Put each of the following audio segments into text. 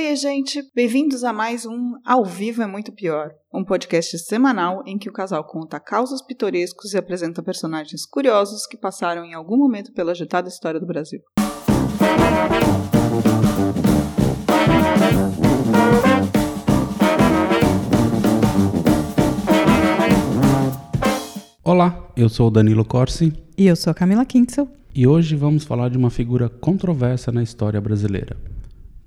Oi, gente! Bem-vindos a mais um Ao Vivo é Muito Pior, um podcast semanal em que o casal conta causos pitorescos e apresenta personagens curiosos que passaram em algum momento pela agitada história do Brasil. Olá, eu sou o Danilo Corsi E eu sou a Camila Kintzel. e hoje vamos falar de uma figura controversa na história brasileira.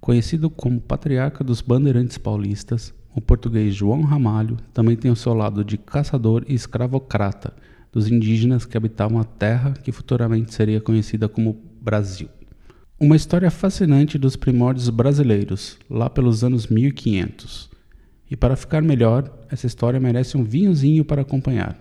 Conhecido como patriarca dos bandeirantes paulistas, o português João Ramalho também tem o seu lado de caçador e escravocrata dos indígenas que habitavam a terra que futuramente seria conhecida como Brasil. Uma história fascinante dos primórdios brasileiros, lá pelos anos 1500. E para ficar melhor, essa história merece um vinhozinho para acompanhar.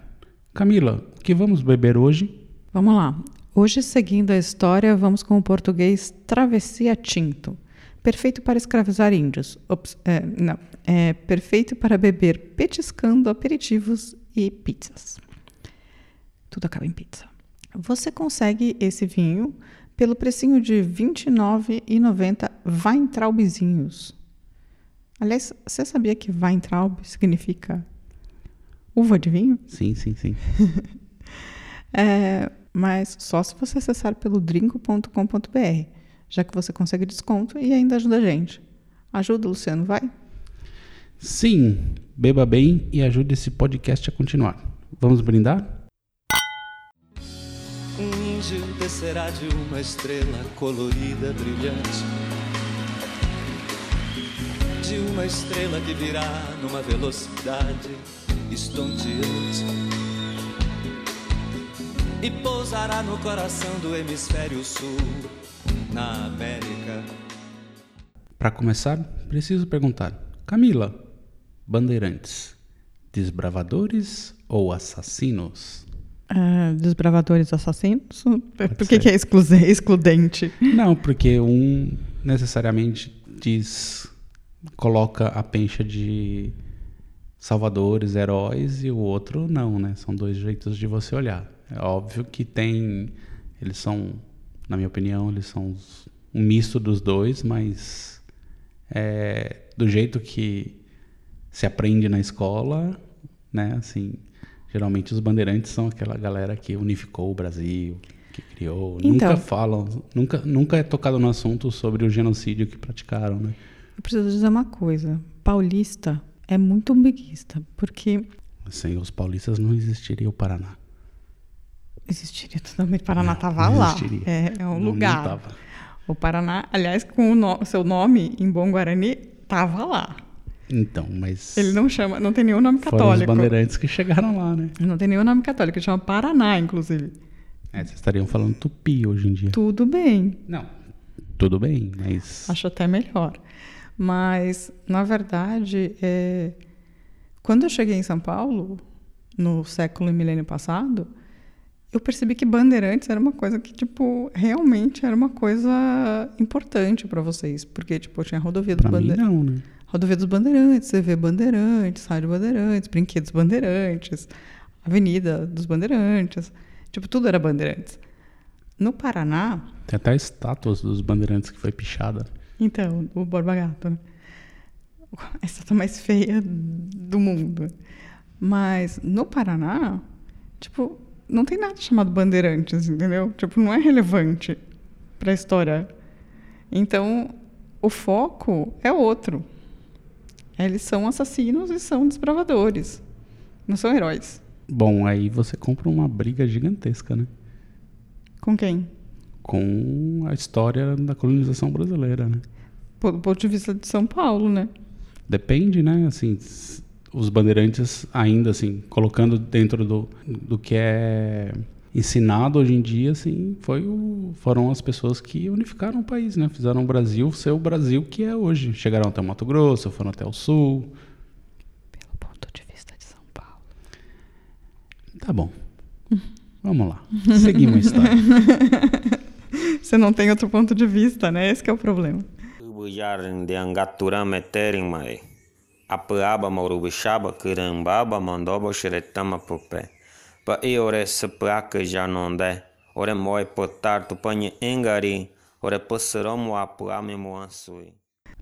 Camila, o que vamos beber hoje? Vamos lá. Hoje, seguindo a história, vamos com o português Travessia Tinto. Perfeito para escravizar índios. Ops, é, não. É perfeito para beber petiscando aperitivos e pizzas. Tudo acaba em pizza. Você consegue esse vinho pelo precinho de R$ 29,90 Weintraubzinhos. Aliás, você sabia que Weintraub significa uva de vinho? Sim, sim, sim. É, mas só se você acessar pelo drinco.com.br, já que você consegue desconto e ainda ajuda a gente. Ajuda, Luciano, vai? Sim, beba bem e ajude esse podcast a continuar. Vamos brindar? Um índio descerá de uma estrela colorida, brilhante. De uma estrela que virá numa velocidade estonteante. E pousará no coração do hemisfério sul, na América. Para começar, preciso perguntar: Camila, bandeirantes, desbravadores ou assassinos? É, desbravadores assassinos? Por ser. que, que é excludente? Não, porque um necessariamente diz coloca a pencha de salvadores, heróis e o outro não, né? São dois jeitos de você olhar. É óbvio que tem eles são, na minha opinião, eles são um misto dos dois, mas é, do jeito que se aprende na escola, né? Assim, geralmente os bandeirantes são aquela galera que unificou o Brasil, que criou. Nunca Então. falam, nunca, nunca é tocado no assunto sobre o genocídio que praticaram, né? Eu preciso dizer uma coisa. Paulista é muito umbiguista, porque Sem os paulistas não existiria o Paraná. Existiria totalmente. Paraná Não, estava não lá. É, é um Não- não lugar. tava. o Paraná, aliás, com o no- seu nome em Bom Guarani, estava lá. Então, mas Ele não chama, não tem nenhum nome foram os católico. bandeirantes que chegaram lá, né? Não tem nenhum nome católico, ele chama Paraná, inclusive. É, vocês estariam falando tupi hoje em dia. Tudo bem, Não. Tudo bem, mas acho até melhor. Mas, na verdade, é, quando eu cheguei em São Paulo, no século e milênio passado, eu percebi que Bandeirantes era uma coisa que, tipo, realmente era uma coisa importante para vocês. Porque, tipo, tinha a rodovia dos Bandeirantes. não, né? Rodovia dos Bandeirantes, CV Bandeirantes, Rádio Bandeirantes, Brinquedos Bandeirantes, Avenida dos Bandeirantes. Tipo, tudo era Bandeirantes. No Paraná, Tem até estátuas dos bandeirantes que foi pichada. então, o Borba Gato, né? A estátua mais feia do mundo. Mas no Paraná, tipo, não tem nada chamado Bandeirantes, entendeu? Tipo, não é relevante para a história. Então, o foco é outro. Eles são assassinos e são desbravadores. Não são heróis. Bom, aí você compra uma briga gigantesca, né? Com quem? Com a história da colonização brasileira, né? Do ponto de vista de São Paulo, né? Depende, né? Assim, os bandeirantes ainda assim, colocando dentro do, do que é ensinado hoje em dia, assim, foi o, foram as pessoas que unificaram o país, né? Fizeram o Brasil ser o Brasil que é hoje. Chegaram até o Mato Grosso, foram até o Sul. Pelo ponto de vista de São Paulo. Tá bom. Vamos lá. Seguimos a história. Você não tem outro ponto de vista, né? Esse que é o problema. Ubujarin de angatura metering mai. Apa aba maurubishaba kirambaba mandobo shiretama pupe. Pa e ore seplaka janonde. Ore moi potar tu panhe engari. Ore passaram o apuame moansui.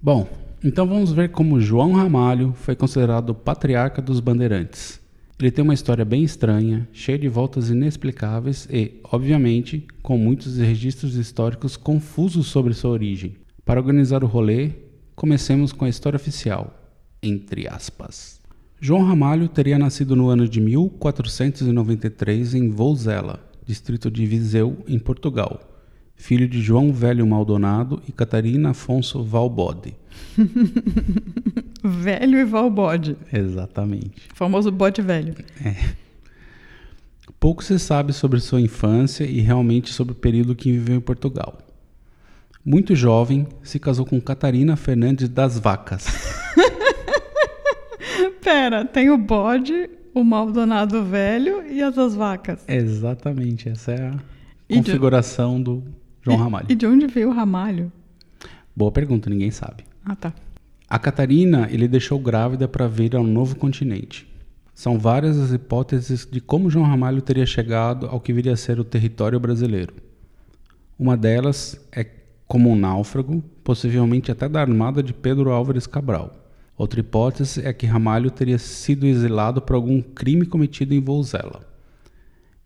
Bom, Então vamos ver como João Ramalho foi considerado o patriarca dos bandeirantes. Ele tem uma história bem estranha, cheia de voltas inexplicáveis e, obviamente, com muitos registros históricos confusos sobre sua origem. Para organizar o rolê, comecemos com a história oficial, entre aspas. João Ramalho teria nascido no ano de 1493 em Vouzela, distrito de Viseu, em Portugal, filho de João Velho Maldonado e Catarina Afonso Valbode. velho e Valbode. Exatamente. O famoso bode velho. Pouco se sabe sobre sua infância e realmente sobre o período que viveu em Portugal. Muito jovem, se casou com Catarina Fernandes das Vacas. Pera, tem o bode, o Maldonado velho e as das vacas. Exatamente, essa é a E de- configuração do João Ramalho. E de onde veio o ramalho? Boa pergunta, ninguém sabe. Ah, tá. A Catarina ele deixou grávida para vir ao novo continente. São várias as hipóteses de como João Ramalho teria chegado ao que viria a ser o território brasileiro. Uma delas é como um náufrago, possivelmente até da armada de Pedro Álvares Cabral. Outra hipótese é que Ramalho teria sido exilado por algum crime cometido em Vouzela.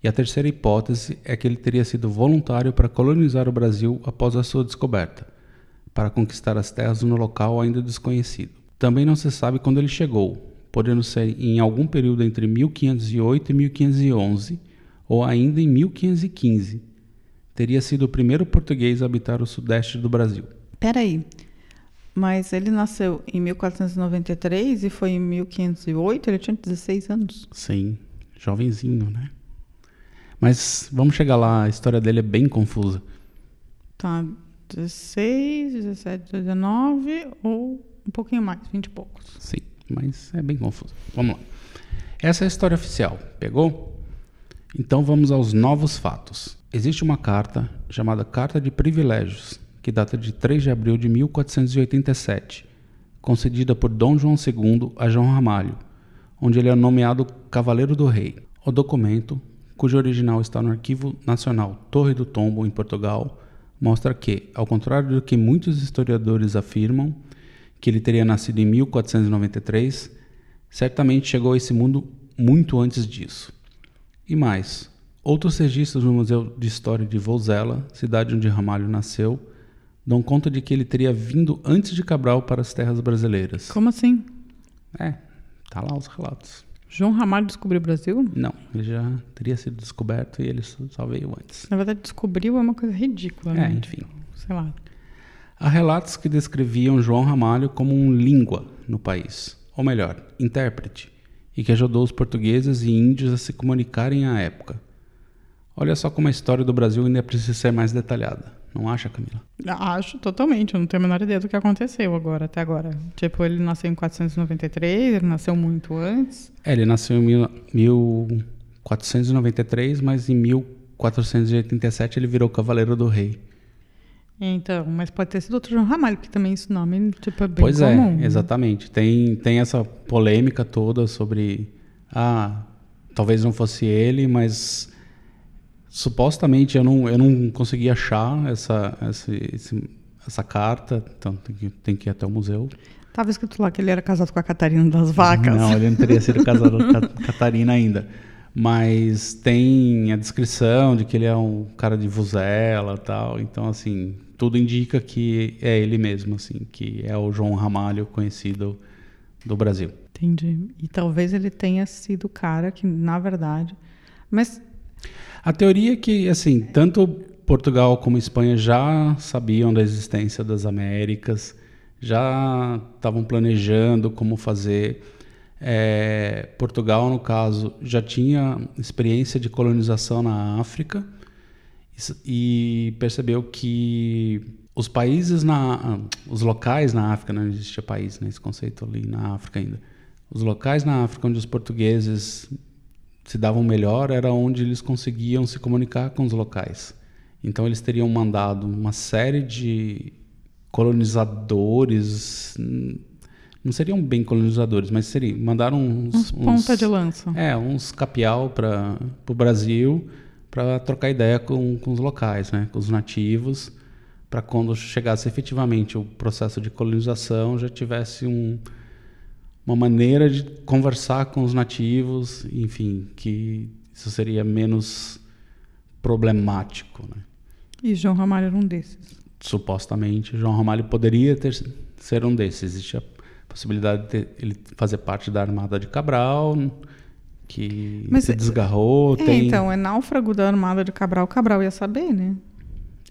E a terceira hipótese é que ele teria sido voluntário para colonizar o Brasil após a sua descoberta, para conquistar as terras no local ainda desconhecido. Também não se sabe quando ele chegou, podendo ser em algum período entre 1508 e 1511, ou ainda em 1515. Teria sido o primeiro português a habitar o sudeste do Brasil. Peraí. Mas ele nasceu em 1493 e foi em 1508, ele tinha 16 anos. Sim, jovenzinho, né? Mas vamos chegar lá, a história dele é bem confusa. Tá, 16, 17, 19 ou um pouquinho mais, 20 e poucos. Sim, mas é bem confuso. Vamos lá. Essa é a história oficial, pegou? Então vamos aos novos fatos. Existe uma carta chamada Carta de Privilégios, que data de 3 de abril de 1487, concedida por Dom João II a João Ramalho, onde ele é nomeado Cavaleiro do Rei. O documento, cujo original está no Arquivo Nacional Torre do Tombo, em Portugal, mostra que, ao contrário do que muitos historiadores afirmam, que ele teria nascido em 1493, certamente chegou a esse mundo muito antes disso. E mais, outros registros no Museu de História de Vouzela, cidade onde Ramalho nasceu, dão conta de que ele teria vindo antes de Cabral para as terras brasileiras. Como assim? É, tá lá os relatos. João Ramalho descobriu o Brasil? Não, ele já teria sido descoberto e ele só veio antes. Na verdade, descobriu é uma coisa ridícula, É, né? enfim. Sei lá. Há relatos que descreviam João Ramalho como um língua no país, ou melhor, intérprete, e que ajudou os portugueses e índios a se comunicarem à época. Olha só como a história do Brasil ainda precisa ser mais detalhada, não acha, Camila? Acho totalmente, eu não tenho a menor ideia do que aconteceu agora, até agora. Tipo, ele nasceu em 493, ele nasceu muito antes. É, ele nasceu em mil- 1493, mas em 1487 ele virou Cavaleiro do Rei. Então, mas pode ter sido outro João Ramalho, que também esse nome tipo, é bem Pois comum. é, exatamente. Tem, tem essa polêmica toda sobre. Ah, talvez não fosse ele, mas supostamente eu não, eu não consegui achar essa, essa, esse- essa carta, então tem que, tem que ir até o museu. Tava escrito lá que ele era casado com a Catarina das Vacas. Não, ele não teria sido casado com a Catarina ainda. Mas tem a descrição de que ele é um cara de Vuzela tal. Então, assim, tudo indica que é ele mesmo, assim, que é o João Ramalho conhecido do Brasil. Entendi. E talvez ele tenha sido o cara que, na verdade. Mas A teoria é que, assim, tanto Portugal como Espanha já sabiam da existência das Américas, já estavam planejando como fazer. É, Portugal, no caso, já tinha experiência de colonização na África e percebeu que os países na os locais na África não existia país né, esse conceito ali na África ainda os locais na África onde os portugueses se davam melhor era onde eles conseguiam se comunicar com os locais então eles teriam mandado uma série de colonizadores hum, não seriam bem colonizadores mas seriam mandaram uns, uns ponta de lança. é, uns capial para o Brasil para trocar ideia com, com os locais, né, com os nativos, para quando chegasse efetivamente o processo de colonização já tivesse um, uma maneira de conversar com os nativos, enfim, que isso seria menos problemático. Né? E João Ramalho era um desses. Supostamente, João Ramalho poderia ter, ser um desses. Existe a possibilidade de ter, ele fazer parte da Armada de Cabral, que Mas se é- desgarrou. É, tem... então, é náufrago da armada de Cabral. Cabral ia saber, né?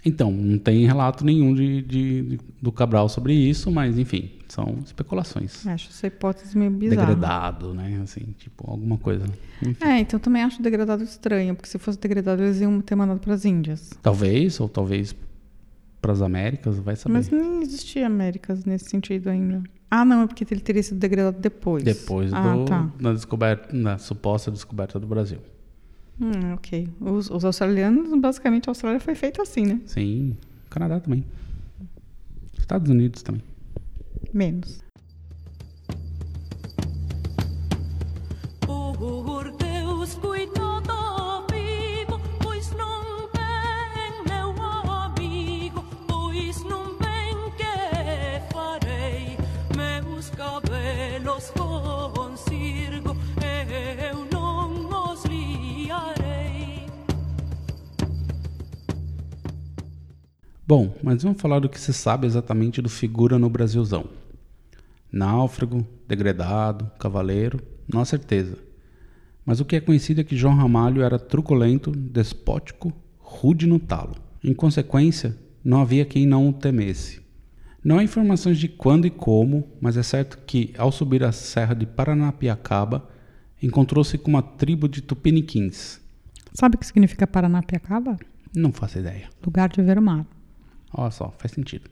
Então, não tem relato nenhum de, de- de- do Cabral sobre isso, mas enfim, são especulações. Acho essa hipótese meio bizarra. Degradado, né? Assim, tipo, alguma coisa. Enfim. É, então também acho degradado estranho, porque se fosse degradado eles iam ter mandado para as Índias. Talvez, ou talvez para as Américas, vai saber. Mas não existia Américas nesse sentido ainda. Ah, não, é porque ele teria sido degradado depois. Depois ah, do, tá. da descoberta, da suposta descoberta do Brasil. Hum, ok. Os, os australianos, basicamente, a Austrália foi feita assim, né? Sim, Canadá também. Estados Unidos também. Menos. Bom, mas vamos falar do que se sabe exatamente do figura no Brasilzão. Náufrago, degradado, cavaleiro, não há certeza. Mas o que é conhecido é que João Ramalho era truculento, despótico, rude no talo. Em consequência, não havia quem não o temesse. Não há informações de quando e como, mas é certo que, ao subir a serra de Paranapiacaba, encontrou-se com uma tribo de tupiniquins. Sabe o que significa Paranapiacaba? Não faço ideia. Lugar de ver o mar. Olha só, faz sentido.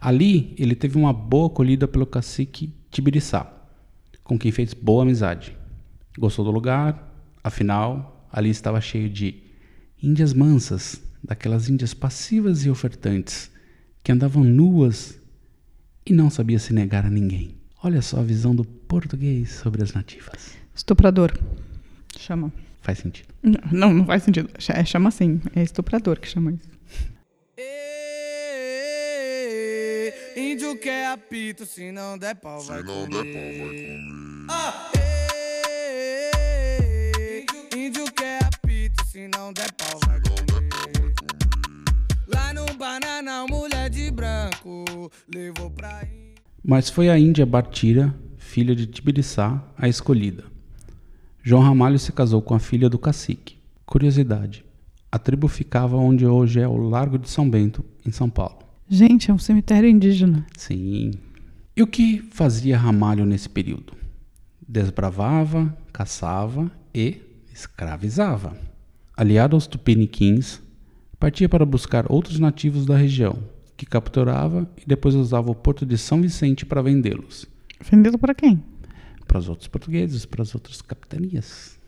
Ali, ele teve uma boa acolhida pelo cacique Tibiriçá, com quem fez boa amizade. Gostou do lugar, afinal, ali estava cheio de índias mansas, daquelas índias passivas e ofertantes, que andavam nuas e não sabia se negar a ninguém. Olha só a visão do português sobre as nativas. Estuprador. Chama. Faz sentido. Não, não faz sentido. É, chama assim. É estuprador que chama isso. Índio quer apito, se não der pau vai comer. Ah, ê, Índio quer apito, se não der pau vai comer. Lá no Bananal, mulher de branco, levou pra Índia. Mas foi a Índia Bartira, filha de Tibiriçá, a escolhida. João Ramalho se casou com a filha do cacique. Curiosidade: a tribo ficava onde hoje é o Largo de São Bento, em São Paulo. Gente, é um cemitério indígena. Sim. E o que fazia Ramalho nesse período? Desbravava, caçava e escravizava. Aliado aos tupiniquins, partia para buscar outros nativos da região, que capturava e depois usava o porto de São Vicente para vendê-los Vendido para quem? para os outros portugueses, para as outras capitanias.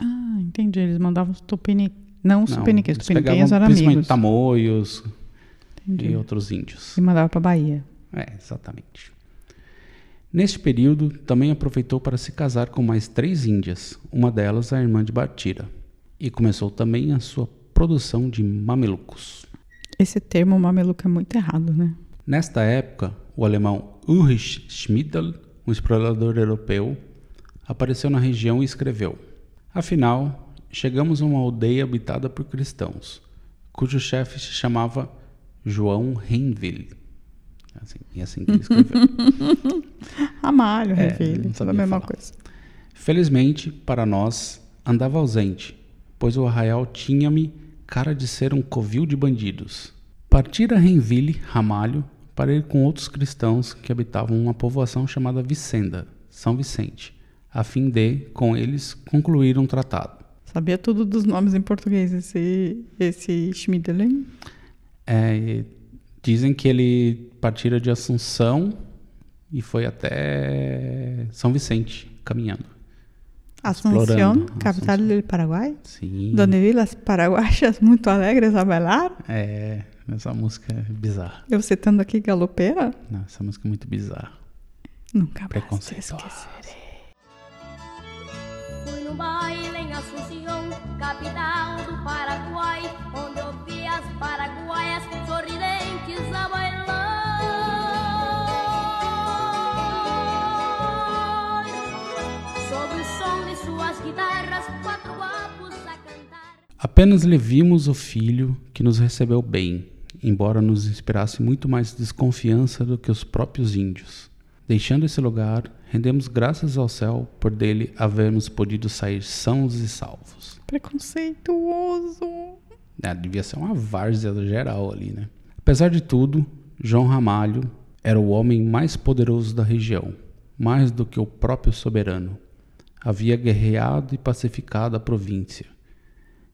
Ah, entendi. Eles mandavam os tupini... Não os tupiniquins. eles Tupiniquins eram principalmente amigos. tamoios Entendi. e outros índios. E mandava para Bahia. É, exatamente. Neste período, também aproveitou para se casar com mais três índias, uma delas a irmã de Bartira, e começou também a sua produção de mamelucos. Esse termo mameluco é muito errado, né? Nesta época, o alemão Ulrich Schmidl, um explorador europeu, apareceu na região e escreveu: Afinal, chegamos a uma aldeia habitada por cristãos, cujo chefe se chamava João Renville. Assim, e assim que ele escreveu. Ramalho, É, não Tudo a mesma falar. coisa. Felizmente, para nós, andava ausente, pois o arraial tinha-me cara de ser um covil de bandidos. Partira Renville, Ramalho, para ir com outros cristãos que habitavam uma povoação chamada Vicenda, São Vicente, a fim de, com eles, concluir um tratado. Sabia tudo dos nomes em português, esse, esse Schmidlen. É, dizem que ele partira de Assunção e foi até São Vicente, caminhando. Explorando. capital del Paraguay. Sim. Donde vi las paraguayas muito alegres a bailar. É, essa música é bizarra. Eu citando aqui galopeira. Não, essa música é muito bizarra. Nunca mais esquecerei. Fui num baile em Assunção, capital do Paraguai, onde Apenas lhe vimos o filho que nos recebeu bem, embora nos inspirasse muito mais desconfiança do que os próprios índios. Deixando esse lugar, rendemos graças ao céu por dele havermos podido sair sãos e salvos. Preconceituoso. É, devia ser uma várzea geral ali, né? Apesar de tudo, João Ramalho era o homem mais poderoso da região, mais do que o próprio soberano. Havia guerreado e pacificado a província,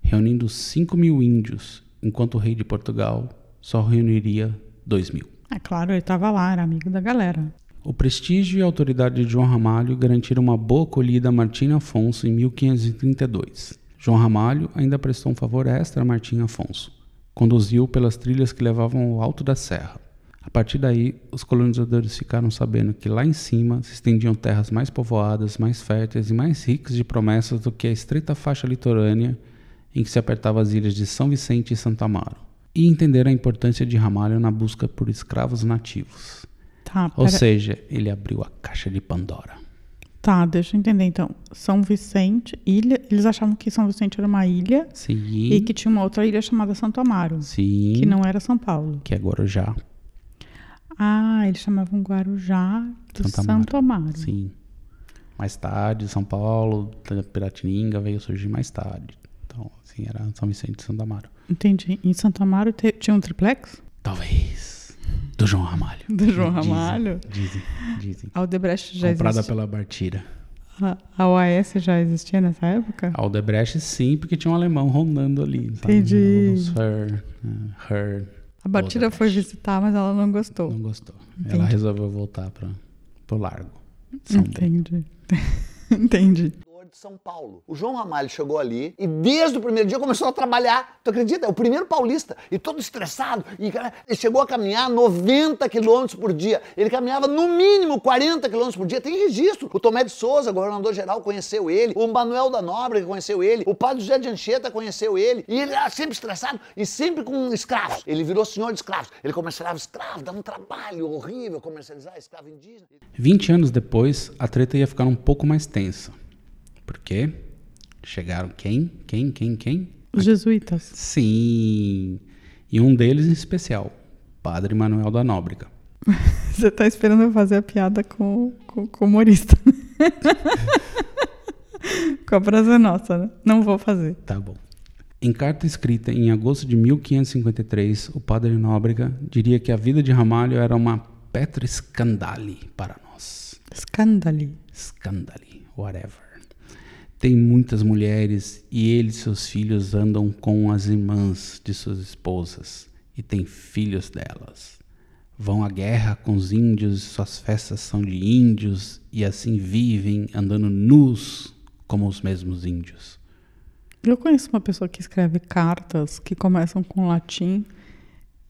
reunindo 5 mil índios, enquanto o rei de Portugal só reuniria 2 mil. É claro, ele estava lá, era amigo da galera. O prestígio e a autoridade de João Ramalho garantiram uma boa acolhida a Martim Afonso em 1532. João Ramalho ainda prestou um favor extra a Martim Afonso. Conduziu pelas trilhas que levavam ao alto da serra. A partir daí, os colonizadores ficaram sabendo que lá em cima se estendiam terras mais povoadas, mais férteis e mais ricas de promessas do que a estreita faixa litorânea em que se apertava as ilhas de São Vicente e Santo Amaro. E entenderam a importância de Ramalho na busca por escravos nativos. Tá, Ou seja, ele abriu a caixa de Pandora. tá, deixa eu entender então. São Vicente, ilha, eles achavam que São Vicente era uma ilha Sim. e que tinha uma outra ilha chamada Santo Amaro, Sim. que não era São Paulo. Que é Guarujá. Ah, eles chamavam Guarujá do Santo Santo, Amaro. Amaro. Sim. Mais tarde, São Paulo, Piratininga veio surgir mais tarde. Assim, era São Vicente e Santo Amaro. Entendi. Em Santo Amaro te- tinha um triplex? Talvez. Do João Ramalho. Do João Dizem, Ramalho? Dizem, dizem. A Odebrecht já Comprada existia. pela Bartira. A, a OAS já existia nessa época? A Aldebrecht sim, porque tinha um alemão rondando ali. sabe? Entendi. Her, eh, her. A Bartira foi visitar, mas ela não gostou. Não gostou. Entendi. Ela resolveu voltar para o largo. de. Entendi. Entendi. De São Paulo. O João Ramalho chegou ali e desde o primeiro dia começou a trabalhar. Tu acredita? É o primeiro paulista. E todo estressado. E cara, ele chegou a caminhar 90 quilômetros por dia. Ele caminhava no mínimo 40 quilômetros por dia. Tem registro. O Tomé de Souza, governador-geral, conheceu ele. O Manuel da Nóbrega conheceu ele. O padre José de Anchieta conheceu ele. E ele era sempre estressado e sempre com escravos. Ele virou senhor de escravos. Ele comercializava escravos, dava um trabalho horrível comercializar escravo indígena. 20 anos depois, a treta ia ficar um pouco mais tensa. Por quê? Chegaram quem? Quem? Quem? Quem? Os jesuítas. Sim. E um deles em especial, Padre Manuel da Nóbrega. Você tá esperando eu fazer a piada com, com, com o humorista. com a prazer nossa, né? Não vou fazer. Tá bom. Em carta escrita em agosto de 1553, o Padre Nóbrega diria que a vida de Ramalho era uma petra scandali para nós. Scandali. Scandali, whatever. Tem muitas mulheres e ele e seus filhos andam com as irmãs de suas esposas e têm filhos delas. Vão à guerra com os índios, suas festas são de índios e assim vivem andando nus como os mesmos índios. Eu conheço uma pessoa que escreve cartas que começam com latim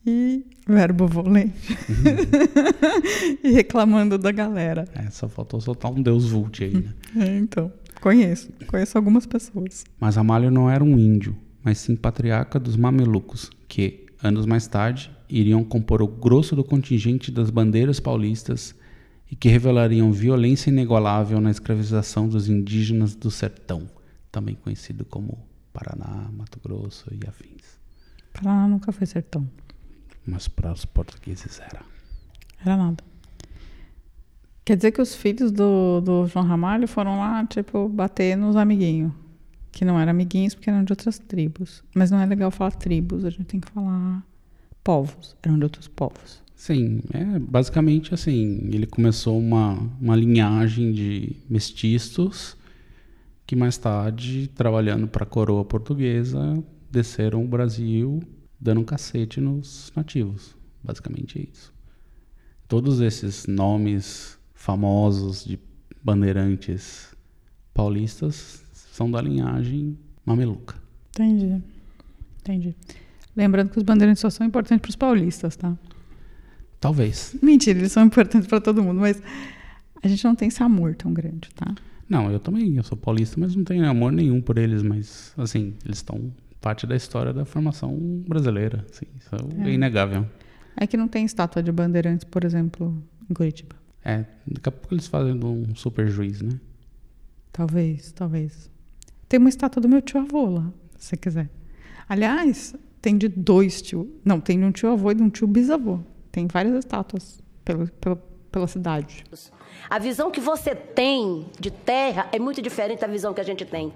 e verbo volente. e reclamando da galera. É, só faltou soltar um deus vult aí, né? É, então, conheço. Conheço algumas pessoas. Mas Ramalho não era um índio, mas sim patriarca dos mamelucos, que, anos mais tarde, iriam compor o grosso do contingente das bandeiras paulistas e que revelariam violência inigualável na escravização dos indígenas do sertão, também conhecido como Paraná, Mato Grosso e afins. Paraná nunca foi sertão. Mas para os portugueses era. Era nada. Quer dizer que os filhos do, do João Ramalho foram lá, tipo, bater nos amiguinhos. Que não eram amiguinhos porque eram de outras tribos. Mas não é legal falar tribos, a gente tem que falar povos. Eram de outros povos. Sim, é basicamente assim. Ele começou uma, uma linhagem de mestiços que mais tarde, trabalhando para a coroa portuguesa, desceram o Brasil dando um cacete nos nativos. Basicamente é isso. Todos esses nomes famosos de bandeirantes paulistas são da linhagem mameluca. Entendi. Entendi. Lembrando que os bandeirantes só são importantes para os paulistas, tá? Talvez. Mentira, eles são importantes para todo mundo, mas a gente não tem esse amor tão grande, tá? Não, eu também, eu sou paulista, mas não tenho amor nenhum por eles, mas assim, eles estão parte da história da formação brasileira, assim, isso é, É. inegável. É que não tem estátua de bandeirantes, por exemplo, em Curitiba. É, daqui a pouco eles fazem um super juiz, né? Talvez, talvez. Tem uma estátua do meu tio avô lá, se você quiser. Aliás, tem de dois tio. Não, tem de um tio avô e de um tio bisavô. Tem várias estátuas pelo, pela, pela cidade. A visão que você tem de terra é muito diferente da visão que a gente tem.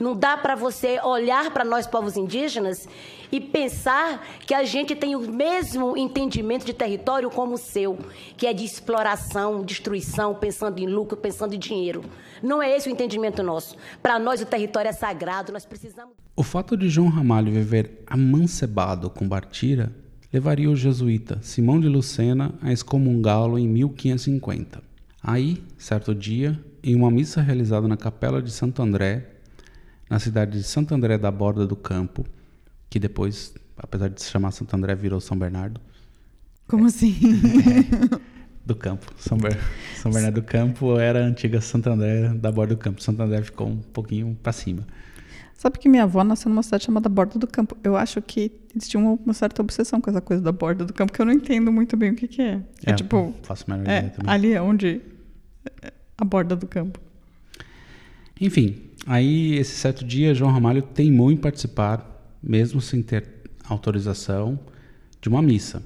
Não dá para você olhar para nós, povos indígenas, e pensar que a gente tem o mesmo entendimento de território como o seu, que é de exploração, destruição, pensando em lucro, pensando em dinheiro. Não é esse o entendimento nosso. Para nós, o território é sagrado, nós precisamos. O fato de João Ramalho viver amancebado com Bartira levaria o jesuíta Simão de Lucena a excomungá-lo em 1550. Aí, certo dia, em uma missa realizada na capela de Santo André, na cidade de Santo André da Borda do Campo, que depois, apesar de se chamar Santo André, virou São Bernardo. Como assim? Do Campo. São, Ber... São Bernardo do Campo era a antiga Santo André da Borda do Campo. Santo André ficou um pouquinho para cima. Sabe que minha avó nasceu numa cidade chamada Borda do Campo. Eu acho que eles tinham uma certa obsessão com essa coisa da Borda do Campo, que eu não entendo muito bem o que, que é. É, É, tipo, faço menor é, ideia também. ali é onde é a borda do campo. Enfim, aí esse certo dia, João Ramalho teimou em participar, mesmo sem ter autorização, de uma missa,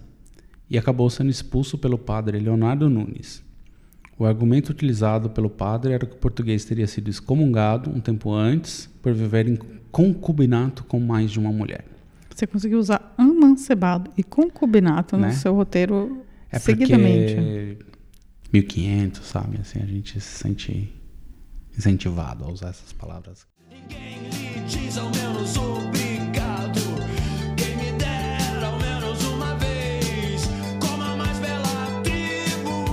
e acabou sendo expulso pelo padre Leonardo Nunes. O argumento utilizado pelo padre era que o português teria sido excomungado um tempo antes por viver em concubinato com mais de uma mulher. Você conseguiu usar amancebado e concubinato Né? no seu roteiro É seguidamente. porque 1500, sabe? Assim, a gente se sente incentivado a usar essas palavras. Ninguém lhe diz ao menos obrigado. Quem me dera ao menos uma vez, como a mais bela tribo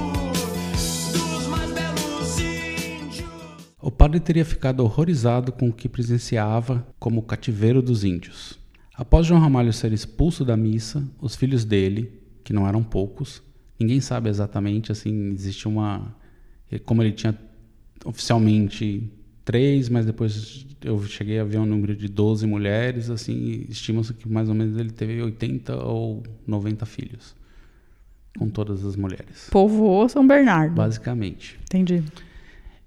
dos mais belos índios. O padre teria ficado horrorizado com o que presenciava como o cativeiro dos índios. Após João Ramalho ser expulso da missa, os filhos dele, que não eram poucos, ninguém sabe exatamente, assim, existe uma... Como ele tinha oficialmente três, mas depois eu cheguei a ver um número de 12 mulheres, assim, estima-se que mais ou menos ele teve 80 ou 90 filhos, com todas as mulheres, Povoou São Bernardo. basicamente. Entendi.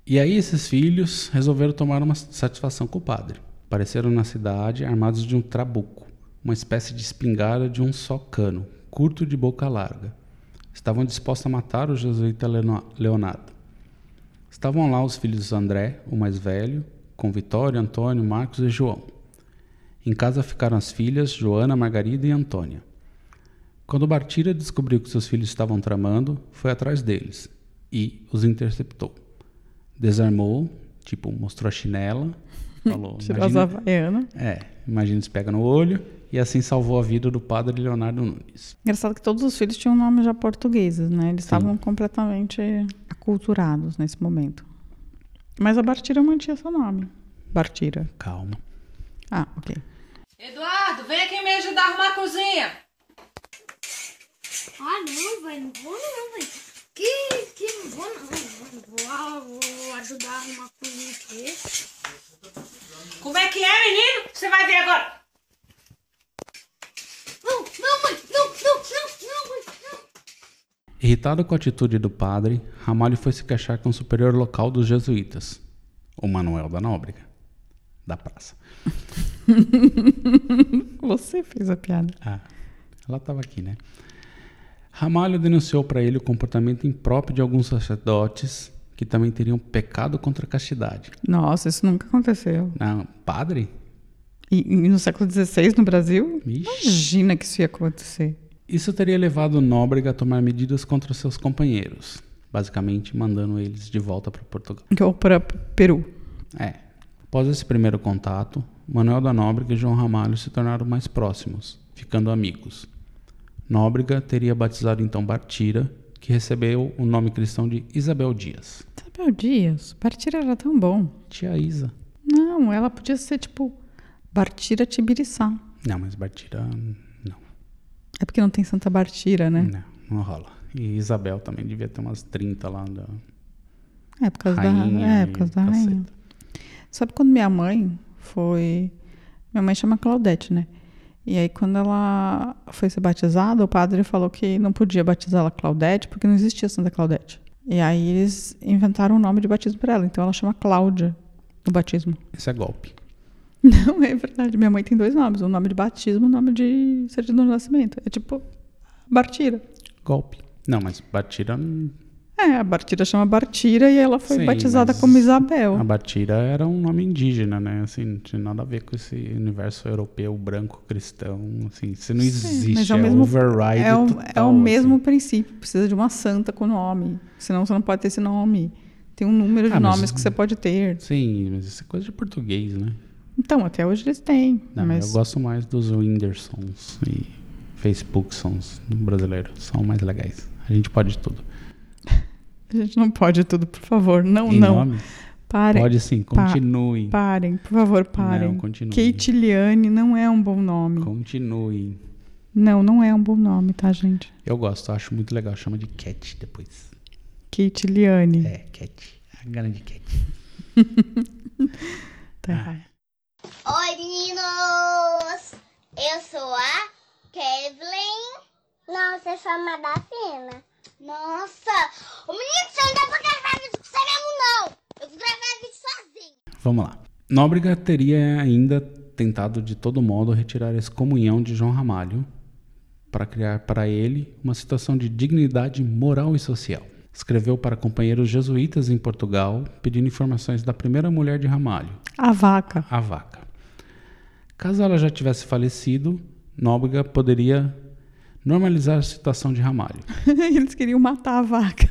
E aí esses filhos resolveram tomar uma satisfação com o padre. Apareceram na cidade armados de um trabuco, uma espécie de espingarda de um só cano, curto de boca larga. Estavam dispostos a matar o jesuíta Leonardo. Estavam lá os filhos André, o mais velho, com Vitório, Antônio, Marcos e João. Em casa ficaram as filhas Joana, Margarida e Antônia. Quando Bartira descobriu que seus filhos estavam tramando, foi atrás deles e os interceptou. Desarmou, tipo, mostrou a chinela, falou. Tirou as "Imagina- havaianas. É, imagina se pega no olho, e assim salvou a vida do padre Leonardo Nunes. Engraçado que todos os filhos tinham nomes já portugueses, né? Eles estavam completamente aculturados nesse momento. Mas a Bartira mantinha seu nome. Bartira. Calma. Ah, ok. Eduardo, vem aqui me ajudar a arrumar a cozinha. Ah, não, velho. Não vou não, velho. Que, que não vou não. Não vou, ah, vou ajudar a arrumar a cozinha aqui. Como é que é, menino? Você vai ver agora. Não, não, mãe. Não, não, não, não, mãe. Não. Irritado com a atitude do padre, Ramalho foi se queixar com o superior local dos jesuítas, o Manuel da Nóbrega, da praça. Você fez a piada. Ah, ela estava aqui, né? Ramalho denunciou para ele o comportamento impróprio de alguns sacerdotes que também teriam pecado contra a castidade. Nossa, isso nunca aconteceu. Não, padre? E, e no século XVI, no Brasil? Ixi. Imagina que isso ia acontecer. Isso teria levado Nóbrega a tomar medidas contra seus companheiros, basicamente mandando eles de volta para Portugal. Ou para Peru. É. Após esse primeiro contato, Manuel da Nóbrega e João Ramalho se tornaram mais próximos, ficando amigos. Nóbrega teria batizado então Bartira, que recebeu o nome cristão de Isabel Dias. Isabel Dias, Bartira era tão bom. Tia Isa. Não, ela podia ser tipo Bartira Tibiriçá. Não, mas Bartira não, É porque não tem Santa Bartira, né? não, não rola. E Isabel também devia ter umas 30 lá da É por causa rainha. da, é, por causa da caceta. rainha. Sabe quando minha mãe foi. Minha mãe chama Claudete, né? E aí, quando ela foi ser batizada, o padre falou que não podia batizar ela Claudete, porque não existia Santa Claudete. E aí eles inventaram um nome de batismo para ela. Então ela chama Cláudia no batismo. Esse é golpe. Não, é verdade. Minha mãe tem dois nomes. Um nome de batismo e um nome de certidão de nascimento. É tipo Bartira. Golpe. Não, mas Batira. não- É, a Bartira chama Bartira e ela foi Sim, batizada mas como Isabel. A Batira era um nome indígena, né? Assim, não tinha nada a ver com esse universo europeu branco cristão. Assim, isso não existe. mas é é o mesmo, override é o, é total, o mesmo assim. princípio. Precisa de uma santa com nome. Senão você não pode ter esse nome. Tem um número de Ah, mas- nomes que você pode ter. Sim, mas isso é coisa de português, né? Então, até hoje eles têm. Não, mas eu gosto mais dos Whindersons e Facebooksons do brasileiro. São mais legais. A gente pode tudo. a gente não pode tudo, por favor. Não, Em não. nome? Parem. Pode sim, Pa- continuem. Parem, por favor, parem. Não, continue. Kate Liane não é um bom nome. Continuem. Não, não é um bom nome, tá, gente? Eu gosto, acho muito legal. Chama de Cat depois. Kate Liane. É, Cat. A grande Cat. Tá errado. Oi, meninos! Eu sou a Kevlin. Nossa, eu sou a Madafina. Nossa! Ô, menino, você não dá pra gravar vídeo com você mesmo, não! Eu vou gravar vídeo sozinho. Vamos lá. Nóbrega teria ainda tentado de todo modo retirar a excomunhão de João Ramalho para criar para ele uma situação de dignidade moral e social. Escreveu para companheiros jesuítas em Portugal pedindo informações da primeira mulher de Ramalho, A vaca. a vaca. Caso ela já tivesse falecido, Nóbrega poderia normalizar a situação de Ramalho. Eles queriam matar a vaca.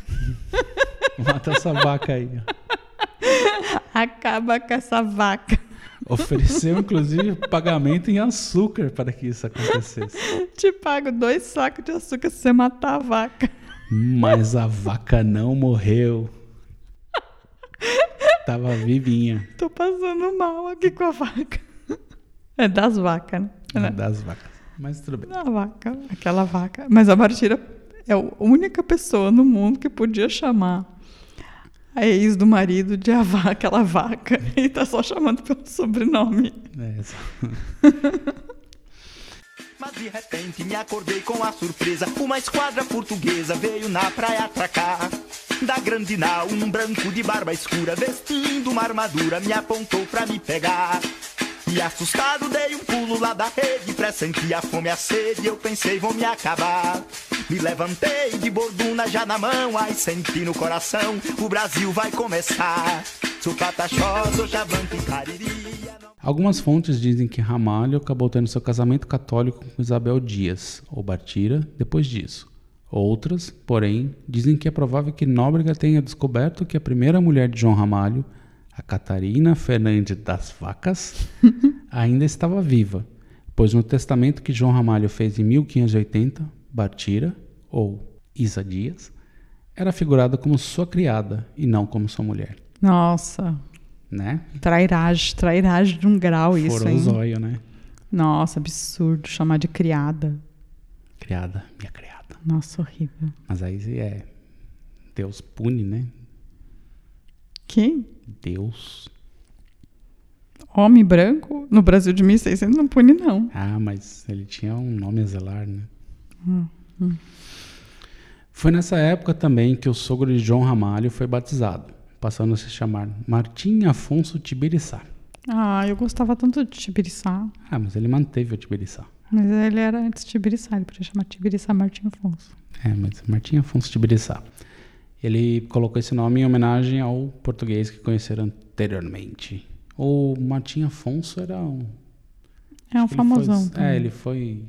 Mata essa vaca aí. Acaba com essa vaca. Ofereceu, inclusive, pagamento em açúcar para que isso acontecesse. Te pago dois sacos de açúcar se você matar a vaca. Mas a vaca não morreu. Tava vivinha. Tô passando mal aqui com a vaca. É das vacas, né? Uma das vacas. Mas tudo bem. A vaca, aquela vaca. Mas a Martira é a única pessoa no mundo que podia chamar a ex do marido de a vaca, aquela vaca. E tá só chamando pelo sobrenome. É, só- Mas de repente me acordei com a surpresa. Uma esquadra portuguesa veio na praia atracar. Da grande nau, um branco de barba escura, vestindo uma armadura, me apontou pra me pegar. E assustado dei um pulo lá da rede, pressenti a fome e a sede, eu pensei vou me acabar. Me levantei de borduna já na mão, aí senti no coração, o Brasil vai começar. Algumas fontes dizem que Ramalho acabou tendo seu casamento católico com Isabel Dias, ou Bartira, depois disso. Outras, porém, dizem que é provável que Nóbrega tenha descoberto que a primeira mulher de João Ramalho, a Catarina Fernandes das Vacas, ainda estava viva, pois no testamento que João Ramalho fez em 1580, Bartira, ou Isa Dias, era figurada como sua criada e não como sua mulher, Nossa, né? trairagem, trairagem de um grau isso, Furou hein? zóio, né? Nossa, absurdo chamar de criada. Criada, minha criada. Nossa, horrível. Mas aí é. Deus pune, né? Quem? Deus. Homem branco no Brasil de 1600 não pune, não. Ah, mas ele tinha um nome a zelar, né? Hum, hum. Foi nessa época também que o sogro de João Ramalho foi batizado, passando a se chamar Martim Afonso Tibiriçá. Ah, eu gostava tanto de Tibiriçá. Ah, mas ele manteve o Tibiriçá. Mas ele era antes de Tibiriçá, ele podia chamar Tibiriçá Martim Afonso. É, mas Martim Afonso Tibiriçá. Ele colocou esse nome em homenagem ao português que conheceram anteriormente. O Martim Afonso era um. É um famosão Foi, é, ele foi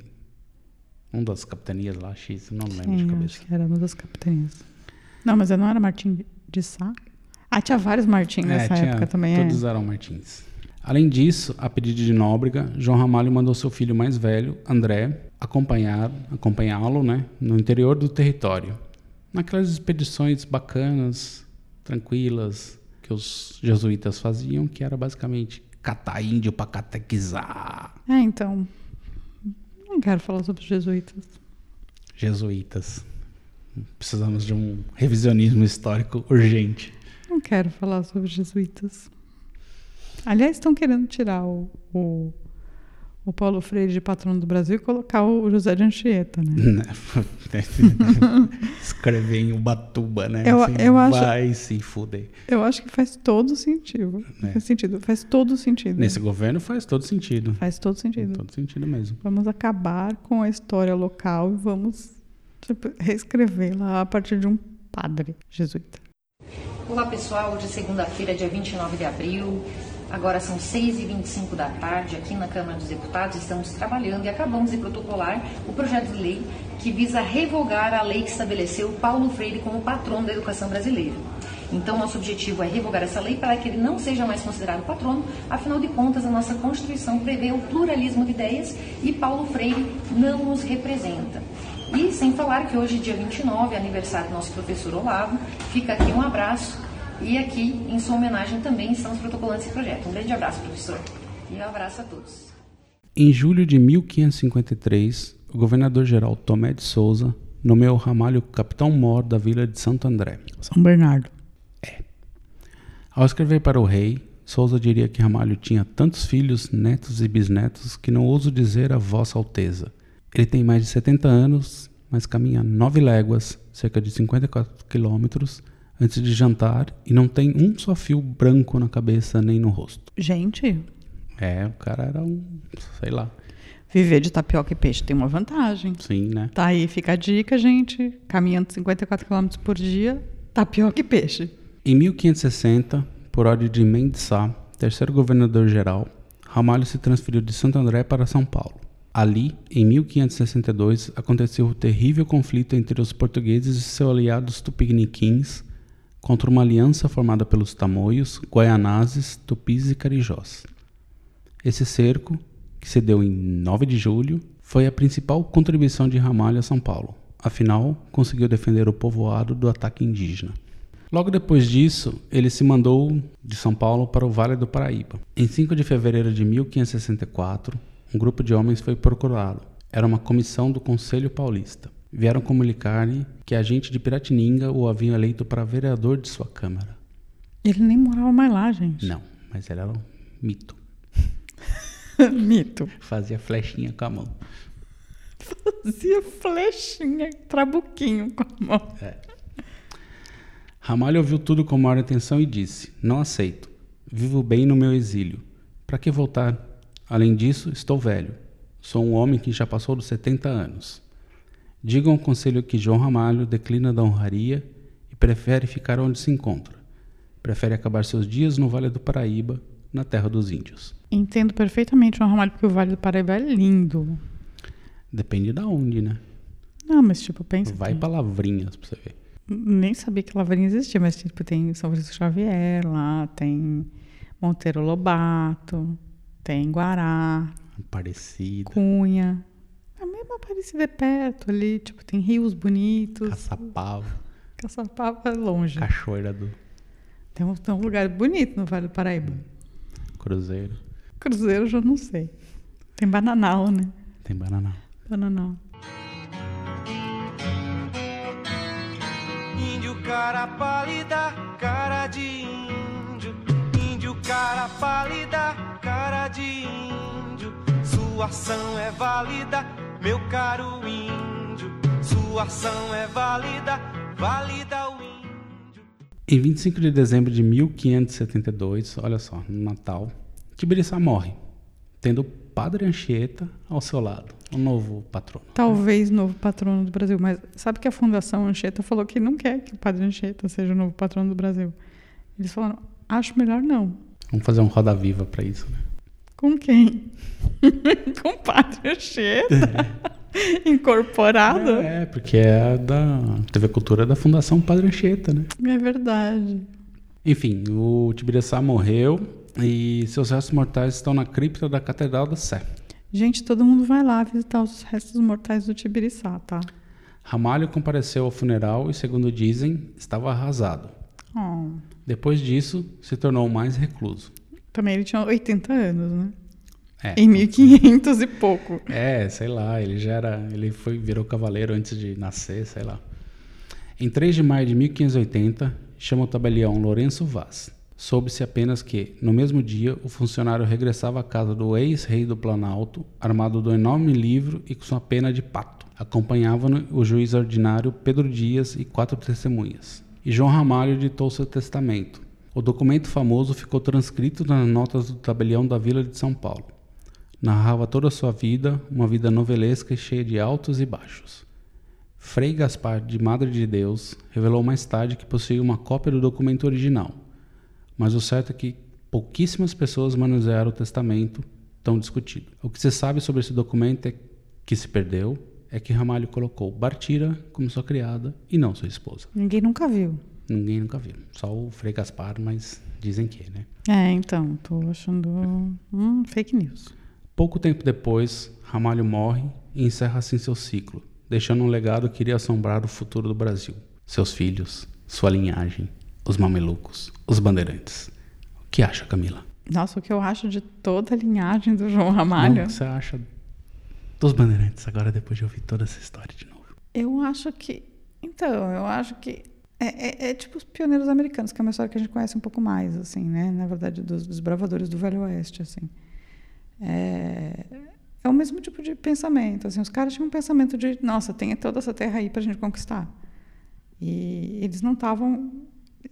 um das capitanias lá, X, não lembro de Sim, cabeça. acho que era uma das capitanias. Não, mas não era Martim de Sá? Ah, tinha vários Martim nessa É, tinha- época também, Todos é. eram Martins. Além disso, a pedido de Nóbrega, João Ramalho mandou seu filho mais velho, André, acompanhar, acompanhá-lo né, no interior do território. Naquelas expedições bacanas, tranquilas, que os jesuítas faziam, que era basicamente catar índio para catequizar. É, então. Não quero falar sobre os jesuítas. Jesuítas. Precisamos de um revisionismo histórico urgente. Quero falar sobre jesuítas. Aliás, estão querendo tirar o, o, o Paulo Freire de patrono do Brasil e colocar o José de Anchieta, né? Escrever em Ubatuba, né? Eu- eu acho- Vai se fuder. Eu acho que faz todo sentido. É. Faz sentido. Faz todo sentido. Nesse governo faz todo sentido. Faz todo sentido. Todo sentido mesmo. Vamos acabar com a história local e vamos tipo, reescrevê-la a partir de um padre jesuíta. Olá pessoal, hoje é segunda-feira, dia 29 de abril. Agora são 6h25 da tarde, aqui na Câmara dos Deputados estamos trabalhando e acabamos de protocolar o projeto de lei que visa revogar a lei que estabeleceu Paulo Freire como patrono da educação brasileira. Então, nosso objetivo é revogar essa lei para que ele não seja mais considerado patrono, afinal de contas, a nossa Constituição prevê o pluralismo de ideias e Paulo Freire não nos representa. E sem falar que hoje, dia 29, é aniversário do nosso professor Olavo, fica aqui um abraço e aqui, em sua homenagem, também estamos protocolando esse projeto. Um grande abraço, professor, e um abraço a todos. Em julho de 1553, o governador-geral Tomé de Souza nomeou Ramalho capitão-mor da vila de Santo André. São Bernardo. Ao escrever para o rei, Souza diria que Ramalho tinha tantos filhos, netos e bisnetos que não ouso dizer a vossa alteza. Ele tem mais de 70 anos, mas caminha nove léguas, cerca de 54 quilômetros, antes de jantar e não tem um só fio branco na cabeça nem no rosto. Gente, É, o cara era um, sei lá, viver de tapioca e peixe tem uma vantagem. sim, né? Tá aí, fica a dica, gente. Caminhando 54 km por dia, tapioca e peixe. Em 1560, por ordem de Mendes Sá, terceiro governador-geral, Ramalho se transferiu de Santo André para São Paulo. Ali, em 1562, aconteceu o terrível conflito entre os portugueses e seus aliados tupiniquins contra uma aliança formada pelos tamoios, guaianazes, tupis e carijós. Esse cerco, que se deu em 9 de julho, foi a principal contribuição de Ramalho a São Paulo. Afinal, conseguiu defender o povoado do ataque indígena. Logo depois disso, ele se mandou de São Paulo para o Vale do Paraíba. Em 5 de fevereiro de 1564, um grupo de homens foi procurá-lo. Era uma comissão do Conselho Paulista. Vieram comunicar-lhe que a gente de Piratininga o havia eleito para vereador de sua Câmara. Ele nem morava mais lá, gente. Não, mas ele era um mito. Mito. Fazia flechinha com a mão. Fazia flechinha, trabuquinho com a mão. É. Ramalho ouviu tudo com maior atenção e disse: Não aceito. Vivo bem no meu exílio. Para que voltar? Além disso, estou velho. Sou um homem que já passou dos 70 anos. Digam ao conselho que João Ramalho declina da honraria e prefere ficar onde se encontra. Prefere acabar seus dias no Vale do Paraíba, na terra dos índios. Entendo perfeitamente o Ramalho, porque o Vale do Paraíba é lindo. Depende da onde, né? Não, mas tipo, pensa. Vai que- para Lavrinhas pra você ver. Nem sabia que Lavrinha existia, mas tipo, tem São Francisco Xavier lá, tem Monteiro Lobato, tem Guará, Aparecida, Cunha. A mesma Aparecida é perto ali, tipo, tem rios bonitos. Caçapava, Caçapava é longe. Cachoeira do Tem um, tem um lugar bonito no Vale do Paraíba. Cruzeiro. Cruzeiro eu já não sei. Tem Bananal, né? Tem Bananal. Bananal. Índio cara pálida, cara de índio. Cara pálida, cara de índio. Sua ação é válida, meu caro índio. Sua ação é válida, válida o índio. Em 25 de dezembro de 1572, olha só, no Natal, Tibiriçá morre, tendo o Padre Anchieta ao seu lado, o novo patrono. Talvez novo patrono do Brasil, mas sabe que a Fundação Anchieta falou que não quer que o Padre Anchieta seja o novo patrono do Brasil. Eles falaram, acho melhor não. Vamos fazer um Roda Viva para isso, né? Com quem? Com o Padre Anchieta? Incorporado? É, porque é da TV Cultura da Fundação Padre Anchieta, né? É verdade. Enfim, o Tibiriçá morreu e seus restos mortais estão na cripta da Catedral da Sé. Gente, todo mundo vai lá visitar os restos mortais do Tibiriçá, tá? Ramalho compareceu ao funeral e, segundo dizem, estava arrasado. Oh. Depois disso, se tornou mais recluso. Também ele tinha 80 anos, né? É. Em 1500 e pouco. É, sei lá, ele já era. Ele foi, virou cavaleiro antes de nascer, sei lá. Em 3 de maio de 1580, chama o tabelião Lourenço Vaz. Soube-se apenas que, no mesmo dia, o funcionário regressava à casa do ex-rei do Planalto, armado do enorme livro e com sua pena de pato. Acompanhavam-no o juiz ordinário Pedro Dias e quatro testemunhas. E João Ramalho ditou seu testamento. O documento famoso ficou transcrito nas notas do tabelião da Vila de São Paulo. Narrava toda a sua vida, uma vida novelesca e cheia de altos e baixos. Frei Gaspar de Madre de Deus revelou mais tarde que possuía uma cópia do documento original, mas o certo é que pouquíssimas pessoas manusearam o testamento tão discutido. O que se sabe sobre esse documento é que se perdeu, é que Ramalho colocou Bartira como sua criada e não sua esposa. Ninguém nunca viu. Ninguém nunca viu, só o Frei Gaspar, mas dizem que, né? É, então, tô achando hum, fake news. Pouco tempo depois, Ramalho morre e encerra assim seu ciclo, deixando um legado que iria assombrar o futuro do Brasil. Seus filhos, sua linhagem, os mamelucos, os bandeirantes. O que acha, Camila? Nossa, o que eu acho de toda a linhagem do João Ramalho? Não, o que você acha dos bandeirantes agora depois de ouvir toda essa história de novo? Eu acho que. Então, eu acho que. É, é- é tipo os pioneiros americanos, que é uma história que a gente conhece um pouco mais, assim, né? Na verdade, dos, dos bravadores do Velho Oeste, assim. É, é o mesmo tipo de pensamento, assim. Os caras tinham um pensamento de, nossa, tem toda essa terra aí pra gente conquistar. E eles não estavam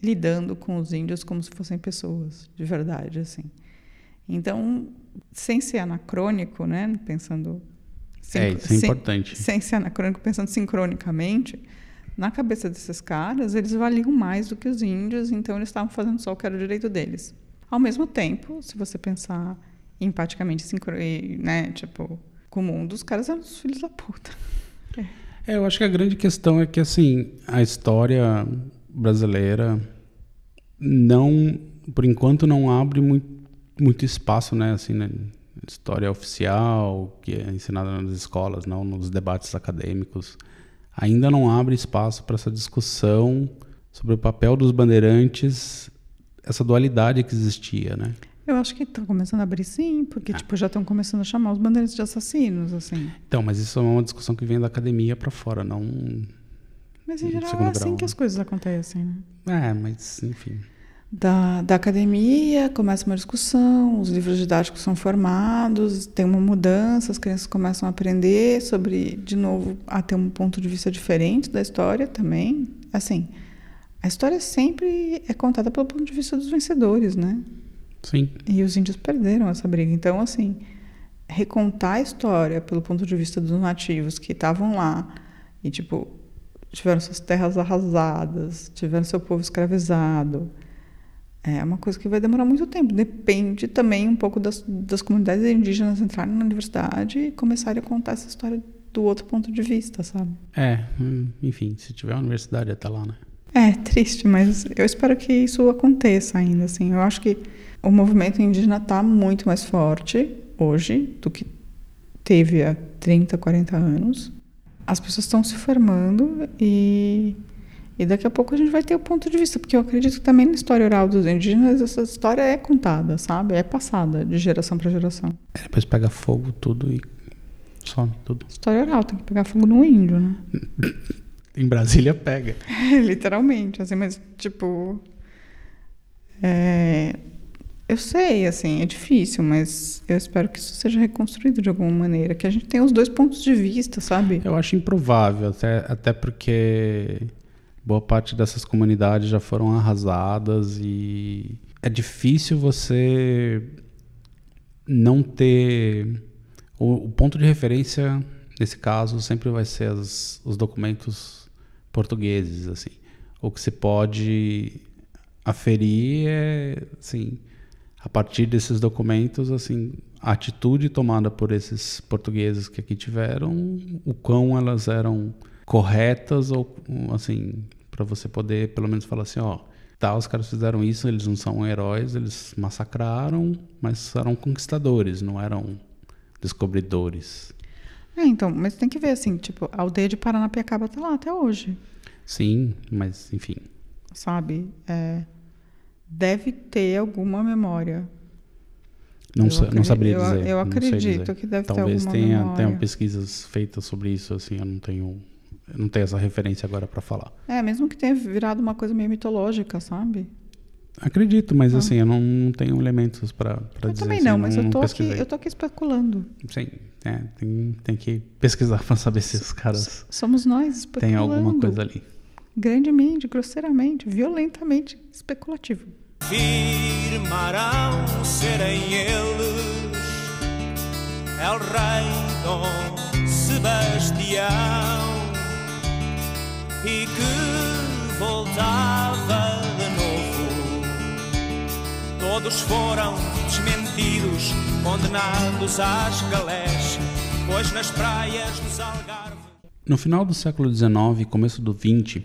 lidando com os índios como se fossem pessoas, de verdade, assim. Então, sem ser anacrônico, né? Pensando... É, isso é importante. Sem ser anacrônico, pensando sincronicamente, na cabeça desses caras, eles valiam mais do que os índios, então eles estavam fazendo só o que era o direito deles. Ao mesmo tempo, se você pensar empaticamente, sincro, e, né, tipo, com o mundo, os caras eram os filhos da puta. É, eu acho que a grande questão é que, assim, a história brasileira não, por enquanto, não abre muito, muito espaço, né, assim, né, história oficial, que é ensinada nas escolas, não nos debates acadêmicos, ainda não abre espaço para essa discussão sobre o papel dos bandeirantes, essa dualidade que existia, né? Eu acho que estão começando a abrir sim, porque tipo, já estão começando a chamar os bandeirantes de assassinos, assim. Então, mas isso é uma discussão que vem da academia para fora, não Mas em geral é assim grau, que né? as coisas acontecem, né? É, mas enfim. Da, da academia, começa uma discussão, os livros didáticos são formados, tem uma mudança, as crianças começam a aprender sobre, de novo, a ter um ponto de vista diferente da história também. Assim, a história sempre é contada pelo ponto de vista dos vencedores, né? Sim. E os índios perderam essa briga. Então, assim, recontar a história pelo ponto de vista dos nativos que estavam lá e, tipo, tiveram suas terras arrasadas, tiveram seu povo escravizado. É uma coisa que vai demorar muito tempo. Depende também um pouco das, das comunidades indígenas entrarem na universidade e começarem a contar essa história do outro ponto de vista, sabe? É, hum, enfim, se tiver uma universidade até lá, né? É triste, mas eu espero que isso aconteça ainda. Assim, eu acho que o movimento indígena está muito mais forte hoje do que teve há 30, 40 anos. As pessoas estão se formando e, e daqui a pouco a gente vai ter o ponto de vista, porque eu acredito que também na história oral dos indígenas essa história é contada, sabe? É passada de geração para geração. É, Depois pega fogo tudo e some tudo. História oral tem que pegar fogo no índio, né? Em Brasília pega. Literalmente, assim, mas tipo. é, eu sei, assim, é difícil, mas eu espero que isso seja reconstruído de alguma maneira, que a gente tenha os dois pontos de vista, sabe? Eu acho improvável, até, até porque boa parte dessas comunidades já foram arrasadas e é difícil você não ter. O, o ponto de referência, nesse caso, sempre vai ser as- os documentos portugueses, assim. O que se pode aferir é, assim, a partir desses documentos, assim, a atitude tomada por esses portugueses que aqui tiveram, o quão elas eram corretas ou, assim, para você poder pelo menos falar assim, ó, tá, os caras fizeram isso, eles não são heróis, eles massacraram, mas eram conquistadores, não eram descobridores. É, então, mas tem que ver, assim, tipo, a aldeia de Paranapiacaba tá lá até hoje, Sim, mas enfim. sabe? É, deve ter alguma memória. Não, Eu sa- não saberia eu- dizer. eu sei acredito dizer. que deve ter Talvez alguma tenha, memória. tenham pesquisas feitas sobre isso, assim, eu não tenho, eu não tenho essa referência agora para falar. É, mesmo que tenha virado uma coisa meio mitológica, sabe? Acredito, mas assim, eu não, não tenho elementos para Eu dizer. também assim, não, mas eu tô, aqui, eu tô aqui especulando. Sim, é, tem, tem que pesquisar para saber se os caras Somos nós especulando. têm alguma coisa ali. Grandemente, grosseiramente, violentamente especulativo. Firmarão serem eles El Rei Dom Sebastião e que voltava de novo. Todos foram desmentidos, condenados às galés, pois nas praias dos Algarve. No final do século XIX e começo do XX,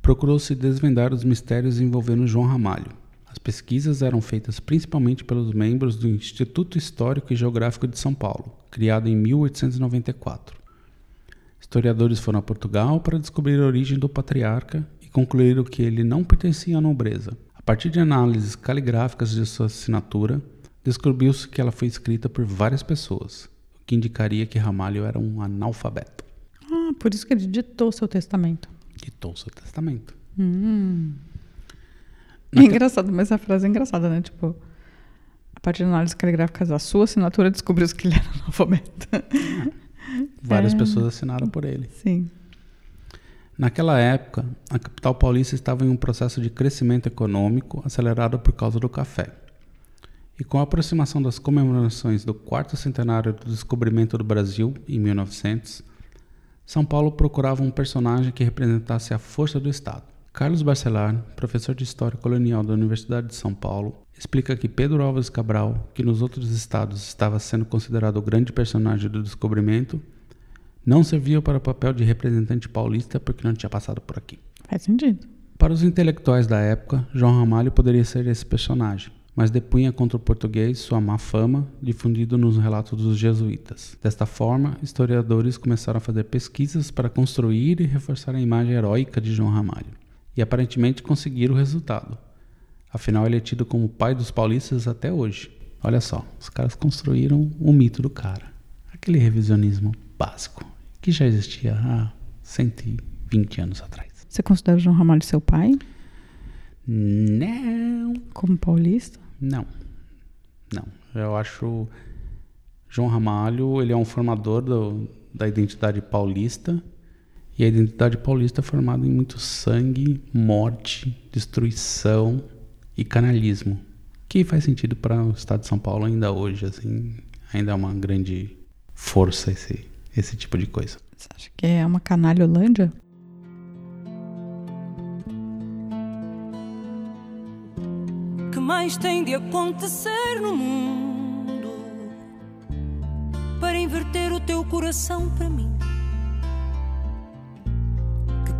procurou-se desvendar os mistérios envolvendo João Ramalho. As pesquisas eram feitas principalmente pelos membros do Instituto Histórico e Geográfico de São Paulo, criado em 1894. Historiadores foram a Portugal para descobrir a origem do patriarca e concluíram que ele não pertencia à nobreza. A partir de análises caligráficas de sua assinatura, descobriu-se que ela foi escrita por várias pessoas, o que indicaria que Ramalho era um analfabeto. Ah, por isso que ele ditou seu testamento. Ditou seu testamento. Hum. É engraçado, mas a frase é engraçada, né? Tipo, a partir de análises caligráficas da sua assinatura, descobriu-se que ele era analfabeto. Várias É. pessoas assinaram por ele. Sim. Naquela época, a capital paulista estava em um processo de crescimento econômico acelerado por causa do café. E com a aproximação das comemorações do quarto centenário do descobrimento do Brasil, em 1900, São Paulo procurava um personagem que representasse a força do Estado. Carlos Barcelar, professor de História Colonial da Universidade de São Paulo, explica que Pedro Álvares Cabral, que nos outros estados estava sendo considerado o grande personagem do descobrimento, não servia para o papel de representante paulista porque não tinha passado por aqui. Faz sentido. Para os intelectuais da época, João Ramalho poderia ser esse personagem, mas depunha contra o português sua má fama, difundido nos relatos dos jesuítas. Desta forma, historiadores começaram a fazer pesquisas para construir e reforçar a imagem heróica de João Ramalho, e aparentemente conseguiram o resultado. Afinal, ele é tido como pai dos paulistas até hoje. Olha só, os caras construíram o mito do cara. Aquele revisionismo básico, que já existia há 120 anos atrás. Você considera o João Ramalho seu pai? Não. Como paulista? Não. Não. Eu acho João Ramalho, ele é um formador do- da identidade paulista. E a identidade paulista é formada em muito sangue, morte, destruição e canalismo. Que faz sentido para o estado de São Paulo ainda hoje, assim, ainda é uma grande força esse esse tipo de coisa. Você acha que é uma canalha Holândia? que mais tem de acontecer no mundo para inverter o teu coração para mim?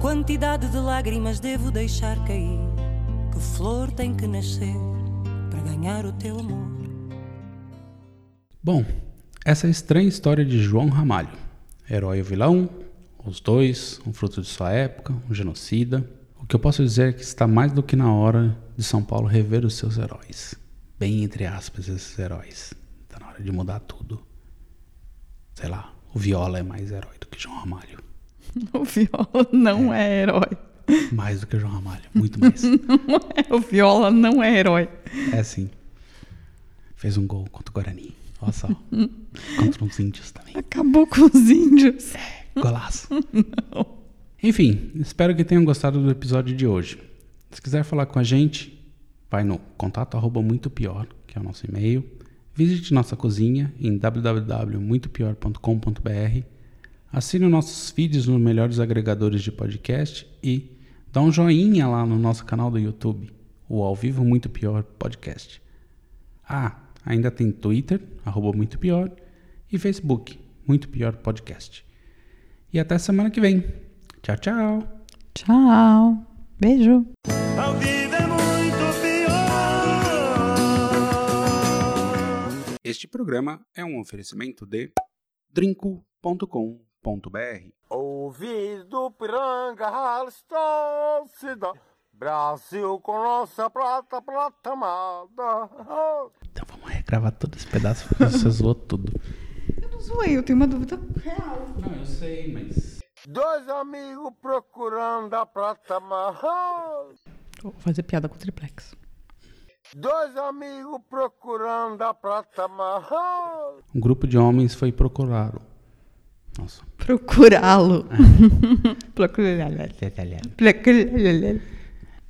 Quantidade de lágrimas devo deixar cair? Que flor tem que nascer para ganhar o teu amor? Bom, essa é estranha história de João Ramalho. Herói ou vilão, os dois, um fruto de sua época, um genocida. O que eu posso dizer é que está mais do que na hora de São Paulo rever os seus heróis. Bem entre aspas, esses heróis. Está na hora de mudar tudo. Sei lá, o Viola é mais herói do que João Ramalho. O Viola não é, herói. Mais do que João Ramalho, muito mais. Não é, o Viola não é herói. É sim. Fez um gol contra o Guarani. Olha só. contra uns índios também. Acabou com os índios. Golaço. Enfim, espero que tenham gostado do episódio de hoje. Se quiser falar com a gente, vai no contato arroba muito pior, que é o nosso e-mail. Visite nossa cozinha em www.muitopior.com.br. Assine os nossos feeds nos melhores agregadores de podcast e dá um joinha lá no nosso canal do YouTube, o Ao Vivo Muito Pior Podcast. Ah, ainda tem Twitter, arroba Muito Pior, e Facebook, Muito Pior Podcast. E até semana que vem. Tchau, tchau. Tchau. Beijo. É muito pior. Este programa é um oferecimento de drinco.com.br. Ouvido piranga, Halston, cida. Brasil com nossa prata, prata amada. Vamos regravar todo esse pedaço, porque você zoou tudo. Eu não zoei, eu tenho uma dúvida real. Não, eu sei, mas. Dois amigos procurando a prata amada. Vou fazer piada com o triplex. Dois amigos procurando a prata amarrada. Um grupo de homens foi. Procurá-lo. Procurá-lo. Procurá-lo.